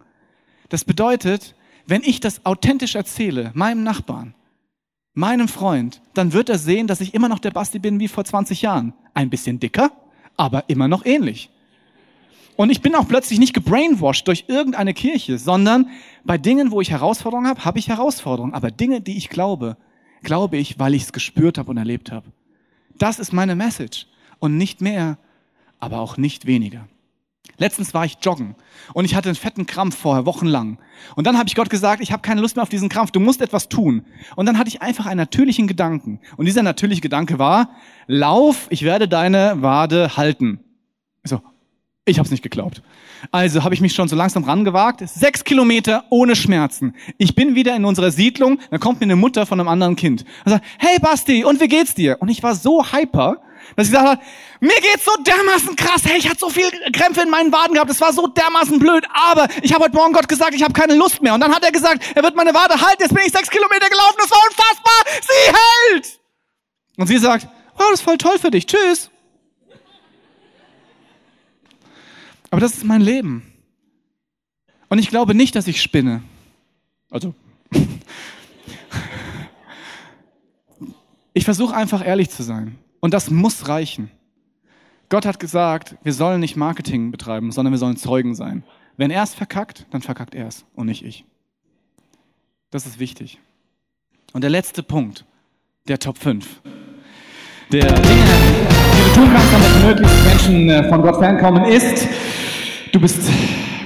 Das bedeutet, wenn ich das authentisch erzähle, meinem Nachbarn, meinem Freund, dann wird er sehen, dass ich immer noch der Basti bin wie vor 20 Jahren. Ein bisschen dicker, aber immer noch ähnlich. Und ich bin auch plötzlich nicht gebrainwashed durch irgendeine Kirche, sondern bei Dingen, wo ich Herausforderungen habe, habe ich Herausforderungen. Aber Dinge, die ich glaube, glaube ich, weil ich es gespürt habe und erlebt habe. Das ist meine Message. Und nicht mehr, aber auch nicht weniger. Letztens war ich joggen und ich hatte einen fetten Krampf vorher, wochenlang. Und dann habe ich Gott gesagt, ich habe keine Lust mehr auf diesen Krampf, du musst etwas tun. Und dann hatte ich einfach einen natürlichen Gedanken. Und dieser natürliche Gedanke war, lauf, ich werde deine Wade halten. So, ich habe es nicht geglaubt. Also habe ich mich schon so langsam rangewagt. Sechs Kilometer ohne Schmerzen. Ich bin wieder in unserer Siedlung. Da kommt mir eine Mutter von einem anderen Kind. Und sagt, hey Basti, und wie geht's dir? Und ich war so hyper, dass ich gesagt habe, mir geht's so dermaßen krass. Hey, ich hatte so viel Krämpfe in meinen Waden gehabt. Das war so dermaßen blöd. Aber ich habe heute Morgen Gott gesagt, ich habe keine Lust mehr. Und dann hat er gesagt, er wird meine Wade halten. Jetzt bin ich sechs Kilometer gelaufen. Das war unfassbar. Sie hält. Und sie sagt, wow, das ist voll toll für dich. Tschüss. Aber das ist mein Leben. Und ich glaube nicht, dass ich spinne. Also. ich versuche einfach ehrlich zu sein. Und das muss reichen. Gott hat gesagt, wir sollen nicht Marketing betreiben, sondern wir sollen Zeugen sein. Wenn er es verkackt, dann verkackt er es und nicht ich. Das ist wichtig. Und der letzte Punkt, der Top 5. Der Dinge, die du tun kannst, damit möglichst Menschen äh, von Gott fernkommen, ist, Du bist,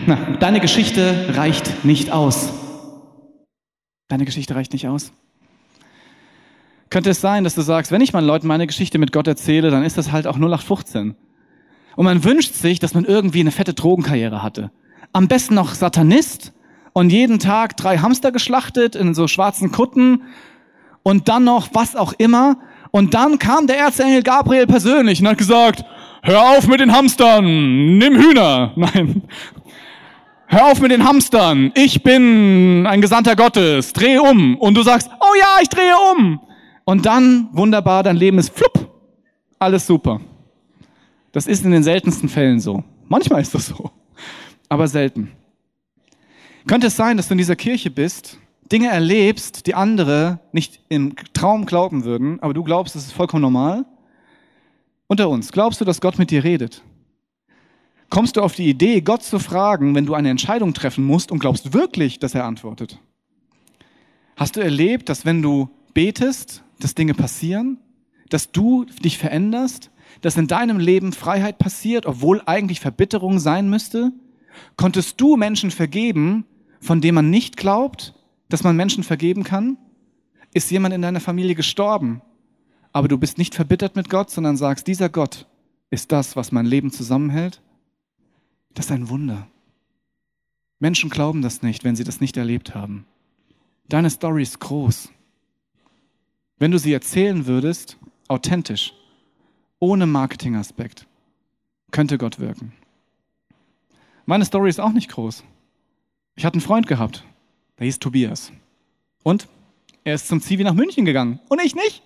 na, deine Geschichte reicht nicht aus. Deine Geschichte reicht nicht aus. Könnte es sein, dass du sagst, wenn ich meinen Leuten meine Geschichte mit Gott erzähle, dann ist das halt auch 0815. Und man wünscht sich, dass man irgendwie eine fette Drogenkarriere hatte. Am besten noch Satanist und jeden Tag drei Hamster geschlachtet in so schwarzen Kutten und dann noch was auch immer. Und dann kam der Erzengel Gabriel persönlich und hat gesagt, hör auf mit den Hamstern, nimm Hühner. Nein. Hör auf mit den Hamstern. Ich bin ein Gesandter Gottes. Dreh um. Und du sagst, oh ja, ich drehe um. Und dann, wunderbar, dein Leben ist flupp. Alles super. Das ist in den seltensten Fällen so. Manchmal ist das so. Aber selten. Könnte es sein, dass du in dieser Kirche bist, Dinge erlebst, die andere nicht im Traum glauben würden, aber du glaubst, das ist vollkommen normal? Unter uns, glaubst du, dass Gott mit dir redet? Kommst du auf die Idee, Gott zu fragen, wenn du eine Entscheidung treffen musst und glaubst wirklich, dass er antwortet? Hast du erlebt, dass wenn du betest, dass Dinge passieren, dass du dich veränderst, dass in deinem Leben Freiheit passiert, obwohl eigentlich Verbitterung sein müsste? Konntest du Menschen vergeben, von denen man nicht glaubt, dass man Menschen vergeben kann? ist jemand in deiner Familie gestorben, aber du bist nicht verbittert mit Gott, sondern sagst, dieser Gott ist das, was mein Leben zusammenhält? Das ist ein Wunder. Menschen glauben das nicht, wenn sie das nicht erlebt haben. Deine Story ist groß. Wenn du sie erzählen würdest, authentisch, ohne Marketingaspekt, könnte Gott wirken. Meine Story ist auch nicht groß. Ich hatte einen Freund gehabt, der hieß Tobias. Und er ist zum Zivi nach München gegangen und ich nicht.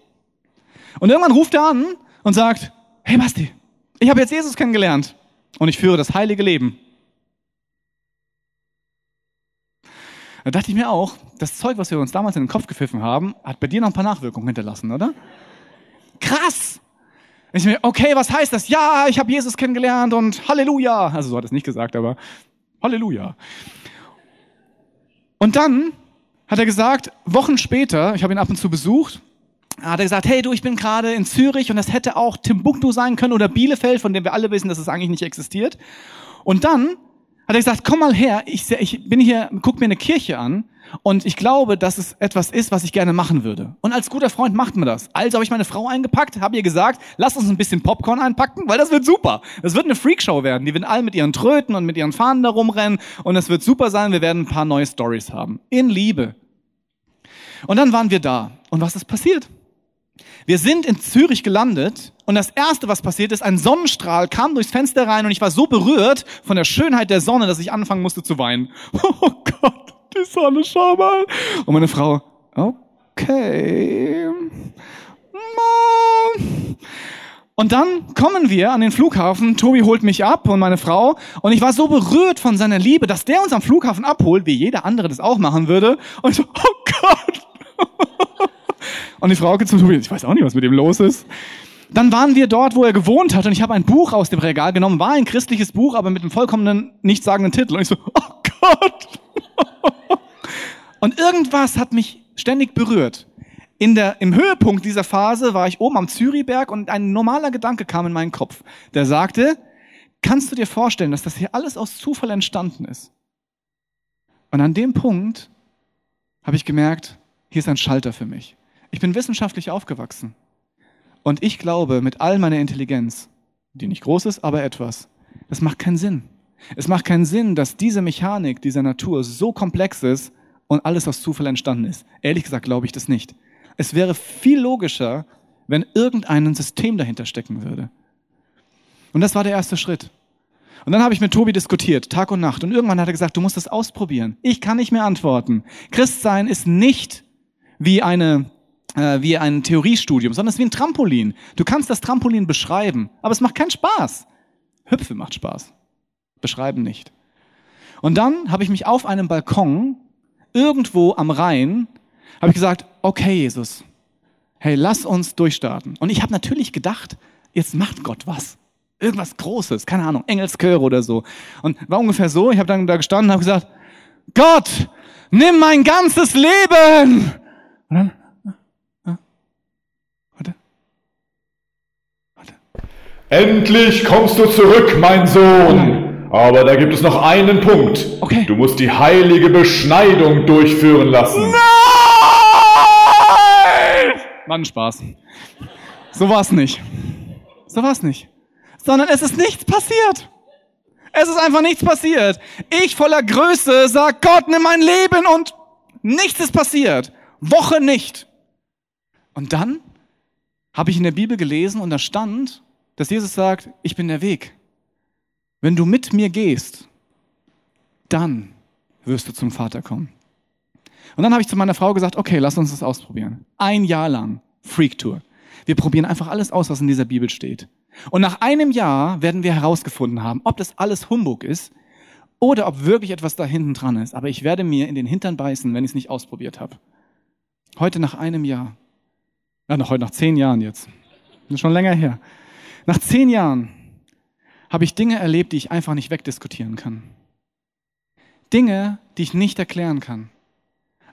Und irgendwann ruft er an und sagt, hey Basti, ich habe jetzt Jesus kennengelernt und ich führe das heilige Leben. Da dachte ich mir auch, das Zeug, was wir uns damals in den Kopf gepfiffen haben, hat bei dir noch ein paar Nachwirkungen hinterlassen, oder? Krass! Ich mir, okay, was heißt das? Ja, ich habe Jesus kennengelernt und Halleluja. Also so hat es nicht gesagt, aber Halleluja. Und dann hat er gesagt, Wochen später, ich habe ihn ab und zu besucht, hat er gesagt, hey du, ich bin gerade in Zürich und das hätte auch Timbuktu sein können oder Bielefeld, von dem wir alle wissen, dass es eigentlich nicht existiert. Und dann hat er gesagt, komm mal her, ich, ich bin hier, guck mir eine Kirche an und ich glaube, dass es etwas ist, was ich gerne machen würde. Und als guter Freund macht man das. Also habe ich meine Frau eingepackt, habe ihr gesagt, lass uns ein bisschen Popcorn einpacken, weil das wird super. Das wird eine Freakshow werden. Die werden alle mit ihren Tröten und mit ihren Fahnen da rumrennen und das wird super sein. Wir werden ein paar neue Stories haben. In Liebe. Und dann waren wir da. Und was ist passiert? Wir sind in Zürich gelandet und das erste, was passiert ist, ein Sonnenstrahl kam durchs Fenster rein und ich war so berührt von der Schönheit der Sonne, dass ich anfangen musste zu weinen. Oh Gott, die Sonne, schau mal. Und meine Frau, okay, Mom. Und dann kommen wir an den Flughafen, Tobi holt mich ab und meine Frau und ich war so berührt von seiner Liebe, dass der uns am Flughafen abholt, wie jeder andere das auch machen würde. Und ich so, oh Gott. Und die Frau geht zum Tobi, ich weiß auch nicht, was mit ihm los ist. Dann waren wir dort, wo er gewohnt hat und ich habe ein Buch aus dem Regal genommen, war ein christliches Buch, aber mit einem vollkommenen, nichtssagenden Titel. Und ich so, oh Gott. Und irgendwas hat mich ständig berührt. In der, Im Höhepunkt dieser Phase war ich oben am Zürichberg und ein normaler Gedanke kam in meinen Kopf. Der sagte, kannst du dir vorstellen, dass das hier alles aus Zufall entstanden ist? Und an dem Punkt habe ich gemerkt, hier ist ein Schalter für mich. Ich bin wissenschaftlich aufgewachsen. Und ich glaube, mit all meiner Intelligenz, die nicht groß ist, aber etwas, das macht keinen Sinn. Es macht keinen Sinn, dass diese Mechanik dieser Natur so komplex ist und alles aus Zufall entstanden ist. Ehrlich gesagt glaube ich das nicht. Es wäre viel logischer, wenn irgendein System dahinter stecken würde. Und das war der erste Schritt. Und dann habe ich mit Tobi diskutiert, Tag und Nacht. Und irgendwann hat er gesagt, du musst das ausprobieren. Ich kann nicht mehr antworten. Christsein ist nicht wie eine äh, wie ein Theoriestudium, sondern es ist wie ein Trampolin. Du kannst das Trampolin beschreiben, aber es macht keinen Spaß. Hüpfe macht Spaß. Beschreiben nicht. Und dann habe ich mich auf einem Balkon irgendwo am Rhein habe ich gesagt, okay Jesus, hey, lass uns durchstarten. Und ich habe natürlich gedacht, jetzt macht Gott was. Irgendwas Großes, keine Ahnung, Engelschöre oder so. Und war ungefähr so, ich habe dann da gestanden und habe gesagt, Gott, nimm mein ganzes Leben. Und dann, Endlich kommst du zurück, mein Sohn. Aber da gibt es noch einen Punkt. Okay. Du musst die heilige Beschneidung durchführen lassen. Nein! Mann, Spaß. So war's nicht. So war's nicht. Sondern es ist nichts passiert. Es ist einfach nichts passiert. Ich voller Größe sag, Gott, nimm mein Leben und nichts ist passiert. Woche nicht. Und dann habe ich in der Bibel gelesen und da stand, dass Jesus sagt, ich bin der Weg. Wenn du mit mir gehst, dann wirst du zum Vater kommen. Und dann habe ich zu meiner Frau gesagt, okay, lass uns das ausprobieren. Ein Jahr lang Freak Tour. Wir probieren einfach alles aus, was in dieser Bibel steht. Und nach einem Jahr werden wir herausgefunden haben, ob das alles Humbug ist oder ob wirklich etwas da hinten dran ist. Aber ich werde mir in den Hintern beißen, wenn ich es nicht ausprobiert habe. Heute nach einem Jahr. Ja, noch heute nach zehn Jahren jetzt. Das ist schon länger her. Nach zehn Jahren habe ich Dinge erlebt, die ich einfach nicht wegdiskutieren kann. Dinge, die ich nicht erklären kann,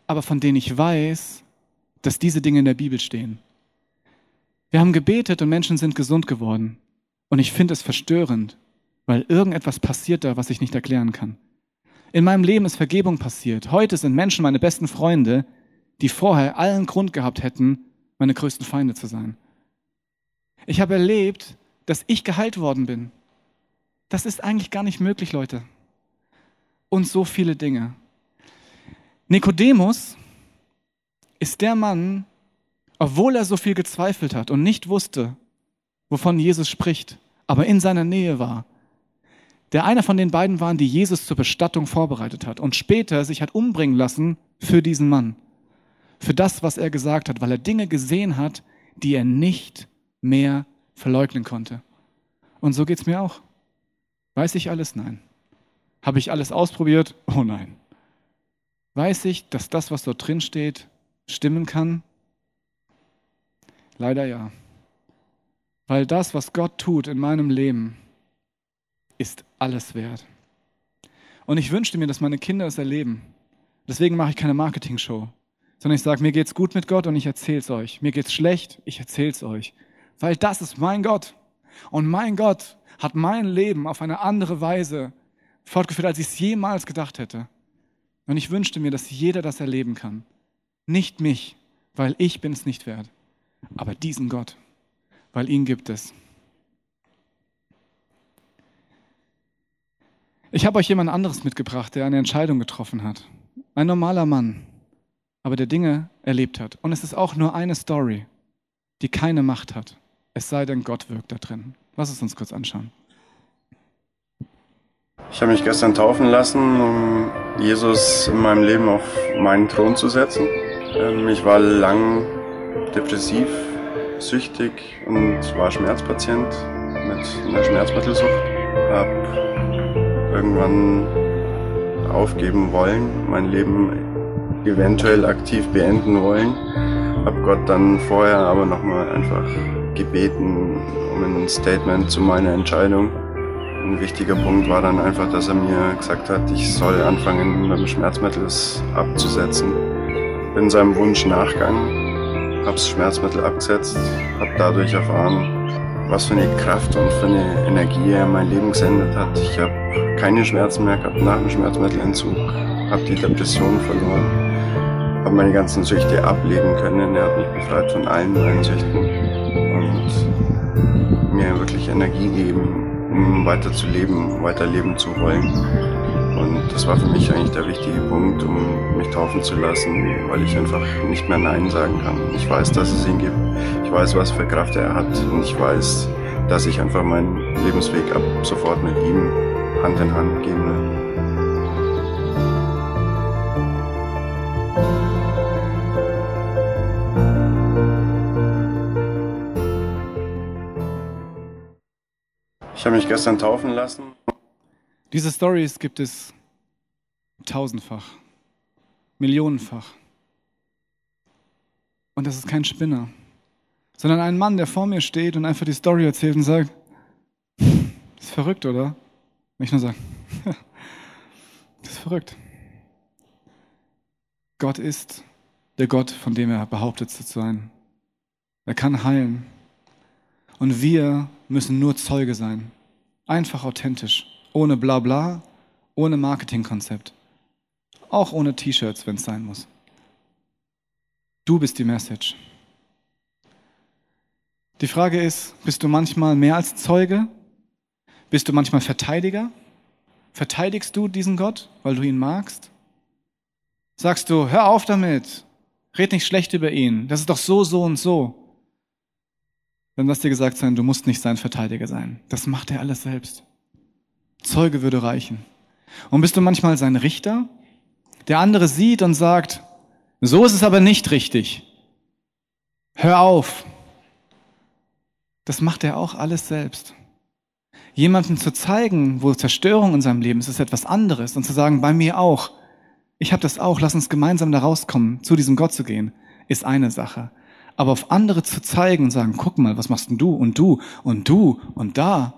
aber von denen ich weiß, dass diese Dinge in der Bibel stehen. Wir haben gebetet und Menschen sind gesund geworden. Und ich finde es verstörend, weil irgendetwas passiert da, was ich nicht erklären kann. In meinem Leben ist Vergebung passiert. Heute sind Menschen meine besten Freunde, die vorher allen Grund gehabt hätten, meine größten Feinde zu sein. Ich habe erlebt, dass ich geheilt worden bin. Das ist eigentlich gar nicht möglich, Leute. Und so viele Dinge. Nikodemus ist der Mann, obwohl er so viel gezweifelt hat und nicht wusste, wovon Jesus spricht, aber in seiner Nähe war, der einer von den beiden waren, die Jesus zur Bestattung vorbereitet hat und später sich hat umbringen lassen für diesen Mann, für das, was er gesagt hat, weil er Dinge gesehen hat, die er nicht mehr verleugnen konnte. Und so geht's mir auch. Weiß ich alles? Nein. Habe ich alles ausprobiert? Oh nein. Weiß ich, dass das, was dort drin steht, stimmen kann? Leider ja. Weil das, was Gott tut in meinem Leben, ist alles wert. Und ich wünschte mir, dass meine Kinder es erleben. Deswegen mache ich keine Marketing-Show, sondern ich sage, mir geht's gut mit Gott und ich erzähl's euch. Mir geht's schlecht, ich erzähl's euch. Weil das ist mein Gott. Und mein Gott hat mein Leben auf eine andere Weise fortgeführt, als ich es jemals gedacht hätte. Und ich wünschte mir, dass jeder das erleben kann. Nicht mich, weil ich bin es nicht wert, aber diesen Gott, weil ihn gibt es. Ich habe euch jemand anderes mitgebracht, der eine Entscheidung getroffen hat. Ein normaler Mann, aber der Dinge erlebt hat. Und es ist auch nur eine Story, die keine Macht hat, es sei denn, Gott wirkt da drin. Lass es uns kurz anschauen. Ich habe mich gestern taufen lassen, um Jesus in meinem Leben auf meinen Thron zu setzen. Ähm, ich war lang depressiv, süchtig und war Schmerzpatient mit einer Schmerzmittelsucht. Hab irgendwann aufgeben wollen, mein Leben eventuell aktiv beenden wollen. Hab Gott dann vorher aber nochmal einfach gebeten um ein Statement zu meiner Entscheidung. Ein wichtiger Punkt war dann einfach, dass er mir gesagt hat, ich soll anfangen, mit Schmerzmittel abzusetzen. Bin seinem Wunsch nachgegangen, habe das Schmerzmittel abgesetzt, habe dadurch erfahren, was für eine Kraft und für eine Energie er mein Leben gesendet hat. Ich habe keine Schmerzen mehr gehabt nach dem Schmerzmittelentzug, habe die Depression verloren, habe meine ganzen Süchte ablegen können. Er hat mich befreit von allen meinen Süchten und mir wirklich Energie geben, um weiter zu leben, weiterleben zu wollen. Und das war für mich eigentlich der wichtige Punkt, um mich taufen zu lassen, weil ich einfach nicht mehr Nein sagen kann. Ich weiß, dass es ihn gibt. Ich weiß, was für Kraft er hat. Und ich weiß, dass ich einfach meinen Lebensweg ab sofort mit ihm Hand in Hand gehen will. Ich habe mich gestern taufen lassen. Diese Stories gibt es tausendfach, millionenfach. Und das ist kein Spinner, sondern ein Mann, der vor mir steht und einfach die Story erzählt und sagt, das ist verrückt, oder? Wenn ich nur sage, das ist verrückt. Gott ist der Gott, von dem er behauptet zu sein. Er kann heilen. Und wir müssen nur Zeuge sein. Einfach authentisch. Ohne Blabla, ohne Marketingkonzept. Auch ohne T-Shirts, wenn es sein muss. Du bist die Message. Die Frage ist, bist du manchmal mehr als Zeuge? Bist du manchmal Verteidiger? Verteidigst du diesen Gott, weil du ihn magst? Sagst du, hör auf damit, red nicht schlecht über ihn, das ist doch so, so und so dann lass dir gesagt sein, du musst nicht sein Verteidiger sein. Das macht er alles selbst. Zeuge würde reichen. Und bist du manchmal sein Richter? Der andere sieht und sagt, so ist es aber nicht richtig. Hör auf. Das macht er auch alles selbst. Jemanden zu zeigen, wo Zerstörung in seinem Leben ist, ist etwas anderes. Und zu sagen, bei mir auch. Ich habe das auch, lass uns gemeinsam da rauskommen, zu diesem Gott zu gehen, ist eine Sache. Aber auf andere zu zeigen und sagen, guck mal, was machst denn du und du und du und da,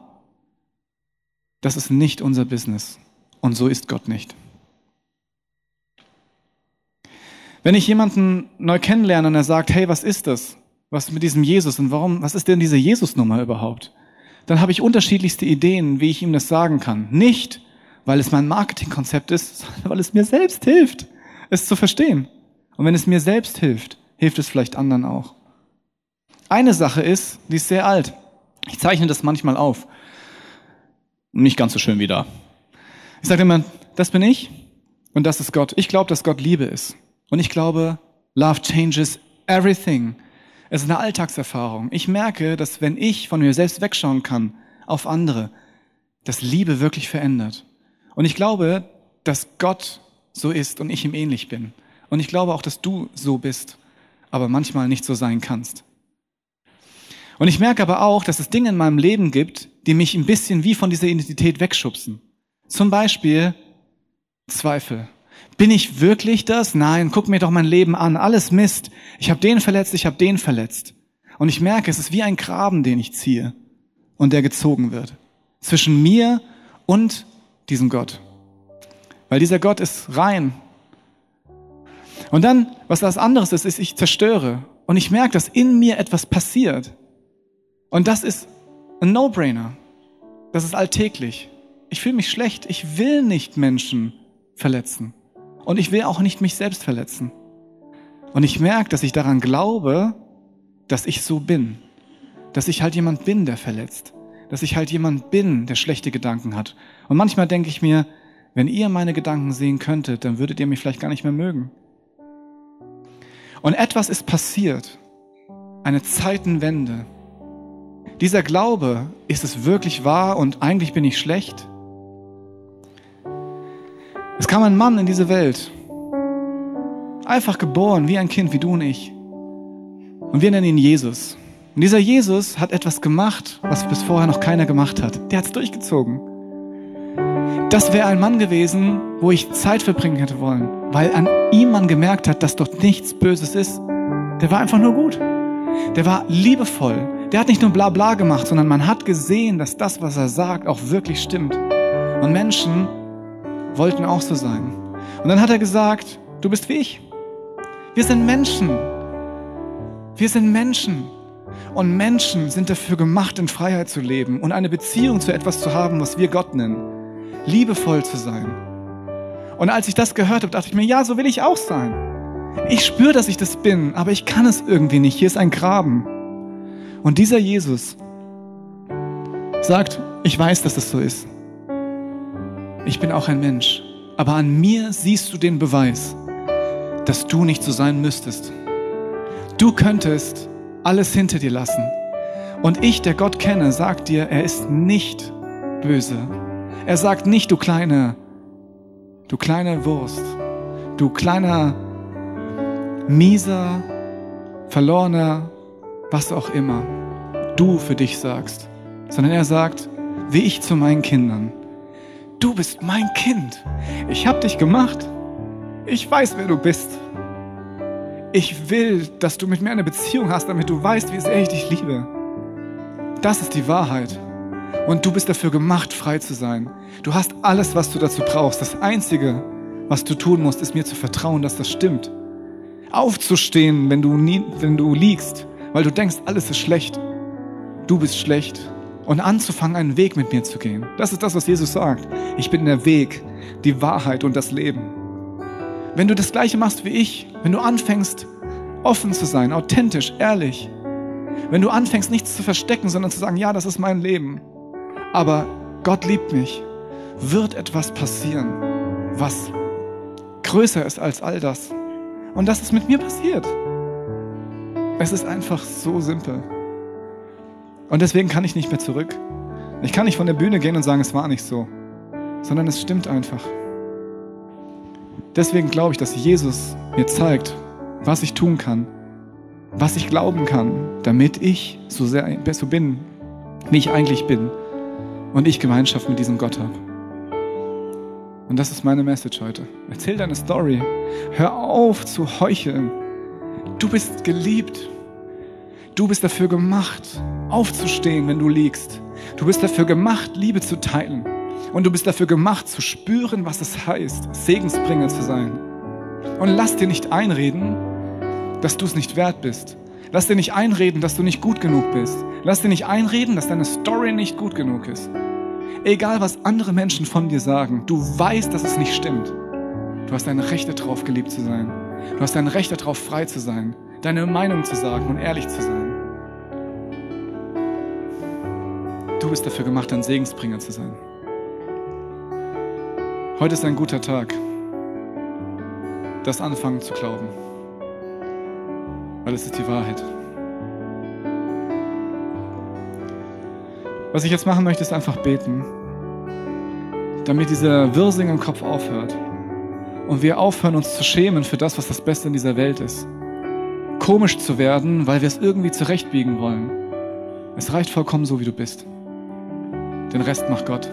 das ist nicht unser Business. Und so ist Gott nicht. Wenn ich jemanden neu kennenlerne und er sagt, hey, was ist das? Was mit diesem Jesus und warum, was ist denn diese Jesus-Nummer überhaupt? Dann habe ich unterschiedlichste Ideen, wie ich ihm das sagen kann. Nicht, weil es mein Marketingkonzept ist, sondern weil es mir selbst hilft, es zu verstehen. Und wenn es mir selbst hilft, hilft es vielleicht anderen auch. Eine Sache ist, die ist sehr alt. Ich zeichne das manchmal auf. Nicht ganz so schön wie da. Ich sage immer, das bin ich und das ist Gott. Ich glaube, dass Gott Liebe ist. Und ich glaube, Love changes everything. Es ist eine Alltagserfahrung. Ich merke, dass wenn ich von mir selbst wegschauen kann auf andere, dass Liebe wirklich verändert. Und ich glaube, dass Gott so ist und ich ihm ähnlich bin. Und ich glaube auch, dass du so bist, aber manchmal nicht so sein kannst. Und ich merke aber auch, dass es Dinge in meinem Leben gibt, die mich ein bisschen wie von dieser Identität wegschubsen. Zum Beispiel Zweifel. Bin ich wirklich das? Nein, guck mir doch mein Leben an. Alles Mist. Ich habe den verletzt, ich habe den verletzt. Und ich merke, es ist wie ein Graben, den ich ziehe und der gezogen wird. Zwischen mir und diesem Gott. Weil dieser Gott ist rein. Und dann, was das anderes ist, ist, ich zerstöre. Und ich merke, dass in mir etwas passiert. Und das ist ein No-Brainer. Das ist alltäglich. Ich fühle mich schlecht. Ich will nicht Menschen verletzen. Und ich will auch nicht mich selbst verletzen. Und ich merke, dass ich daran glaube, dass ich so bin. Dass ich halt jemand bin, der verletzt. Dass ich halt jemand bin, der schlechte Gedanken hat. Und manchmal denke ich mir, wenn ihr meine Gedanken sehen könntet, dann würdet ihr mich vielleicht gar nicht mehr mögen. Und etwas ist passiert. Eine Zeitenwende. Dieser Glaube, ist es wirklich wahr und eigentlich bin ich schlecht? Es kam ein Mann in diese Welt, einfach geboren, wie ein Kind, wie du und ich. Und wir nennen ihn Jesus. Und dieser Jesus hat etwas gemacht, was bis vorher noch keiner gemacht hat. Der hat es durchgezogen. Das wäre ein Mann gewesen, wo ich Zeit verbringen hätte wollen, weil an ihm man gemerkt hat, dass dort nichts Böses ist. Der war einfach nur gut. Der war liebevoll. Der hat nicht nur bla bla gemacht, sondern man hat gesehen, dass das, was er sagt, auch wirklich stimmt. Und Menschen wollten auch so sein. Und dann hat er gesagt, du bist wie ich. Wir sind Menschen. Wir sind Menschen. Und Menschen sind dafür gemacht, in Freiheit zu leben und eine Beziehung zu etwas zu haben, was wir Gott nennen. Liebevoll zu sein. Und als ich das gehört habe, dachte ich mir, ja, so will ich auch sein. Ich spüre, dass ich das bin, aber ich kann es irgendwie nicht. Hier ist ein Graben. Und dieser Jesus sagt, ich weiß, dass es so ist ich bin auch ein Mensch, aber an mir siehst du den Beweis, dass du nicht so sein müsstest. Du könntest alles hinter dir lassen. Und ich, der Gott kenne, sagt dir, er ist nicht böse. Er sagt nicht, du kleine, du kleine Wurst, du kleiner, mieser, verlorener, was auch immer du für dich sagst, sondern er sagt, wie ich zu meinen Kindern du bist mein Kind. Ich habe dich gemacht. Ich weiß, wer du bist. Ich will, dass du mit mir eine Beziehung hast, damit du weißt, wie sehr ich dich liebe. Das ist die Wahrheit. Und du bist dafür gemacht, frei zu sein. Du hast alles, was du dazu brauchst. Das Einzige, was du tun musst, ist mir zu vertrauen, dass das stimmt. Aufzustehen, wenn du, nie, wenn du liegst, weil du denkst, alles ist schlecht. Du bist schlecht und anzufangen, einen Weg mit mir zu gehen. Das ist das, was Jesus sagt. Ich bin der Weg, die Wahrheit und das Leben. Wenn du das Gleiche machst wie ich, wenn du anfängst, offen zu sein, authentisch, ehrlich, wenn du anfängst, nichts zu verstecken, sondern zu sagen, ja, das ist mein Leben, aber Gott liebt mich, wird etwas passieren, was größer ist als all das. Und das ist mit mir passiert. Es ist einfach so simpel. Und deswegen kann ich nicht mehr zurück. Ich kann nicht von der Bühne gehen und sagen, es war nicht so, sondern es stimmt einfach. Deswegen glaube ich, dass Jesus mir zeigt, was ich tun kann, was ich glauben kann, damit ich so sehr so bin, wie ich eigentlich bin und ich Gemeinschaft mit diesem Gott habe. Und das ist meine Message heute. Erzähl deine Story. Hör auf zu heucheln. Du bist geliebt. Du bist dafür gemacht, aufzustehen, wenn du liegst. Du bist dafür gemacht, Liebe zu teilen. Und du bist dafür gemacht, zu spüren, was es heißt, Segensbringer zu sein. Und lass dir nicht einreden, dass du es nicht wert bist. Lass dir nicht einreden, dass du nicht gut genug bist. Lass dir nicht einreden, dass deine Story nicht gut genug ist. Egal, was andere Menschen von dir sagen, du weißt, dass es nicht stimmt. Du hast ein Recht darauf, geliebt zu sein. Du hast ein Recht darauf, frei zu sein, deine Meinung zu sagen und ehrlich zu sein. Du bist dafür gemacht, ein Segensbringer zu sein. Heute ist ein guter Tag, das anfangen zu glauben. Weil es ist die Wahrheit. Was ich jetzt machen möchte, ist einfach beten, damit dieser Wirsing im Kopf aufhört. Und wir aufhören, uns zu schämen für das, was das Beste in dieser Welt ist. Komisch zu werden, weil wir es irgendwie zurechtbiegen wollen. Es reicht vollkommen so, wie du bist. Den Rest macht Gott.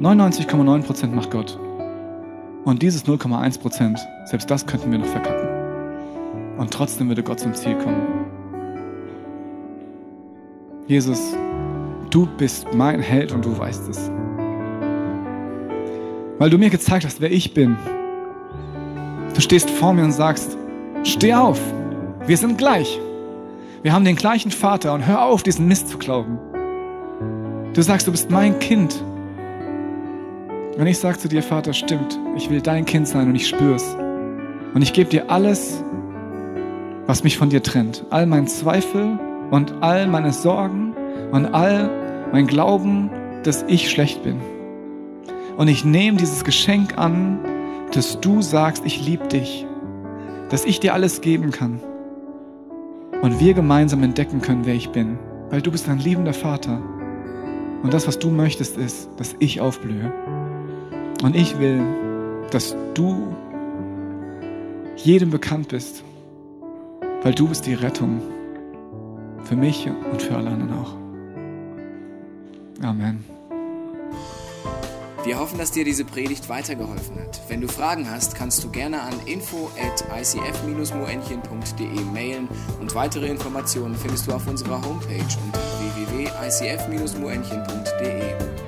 99,9% macht Gott. Und dieses 0,1%, selbst das könnten wir noch verkacken. Und trotzdem würde Gott zum Ziel kommen. Jesus, du bist mein Held und du weißt es. Weil du mir gezeigt hast, wer ich bin. Du stehst vor mir und sagst, steh auf, wir sind gleich. Wir haben den gleichen Vater und hör auf, diesen Mist zu glauben. Du sagst, du bist mein Kind. Und ich sage zu dir, Vater, stimmt, ich will dein Kind sein und ich spür's. Und ich gebe dir alles, was mich von dir trennt. All mein Zweifel und all meine Sorgen und all mein Glauben, dass ich schlecht bin. Und ich nehme dieses Geschenk an, dass du sagst, ich liebe dich, dass ich dir alles geben kann und wir gemeinsam entdecken können, wer ich bin, weil du bist ein liebender Vater. Und das, was du möchtest, ist, dass ich aufblühe. Und ich will, dass du jedem bekannt bist, weil du bist die Rettung für mich und für alle anderen auch. Amen. Wir hoffen, dass dir diese Predigt weitergeholfen hat. Wenn du Fragen hast, kannst du gerne an info at icf-moenchen.de mailen und weitere Informationen findest du auf unserer Homepage unter www.icf-moenchen.de.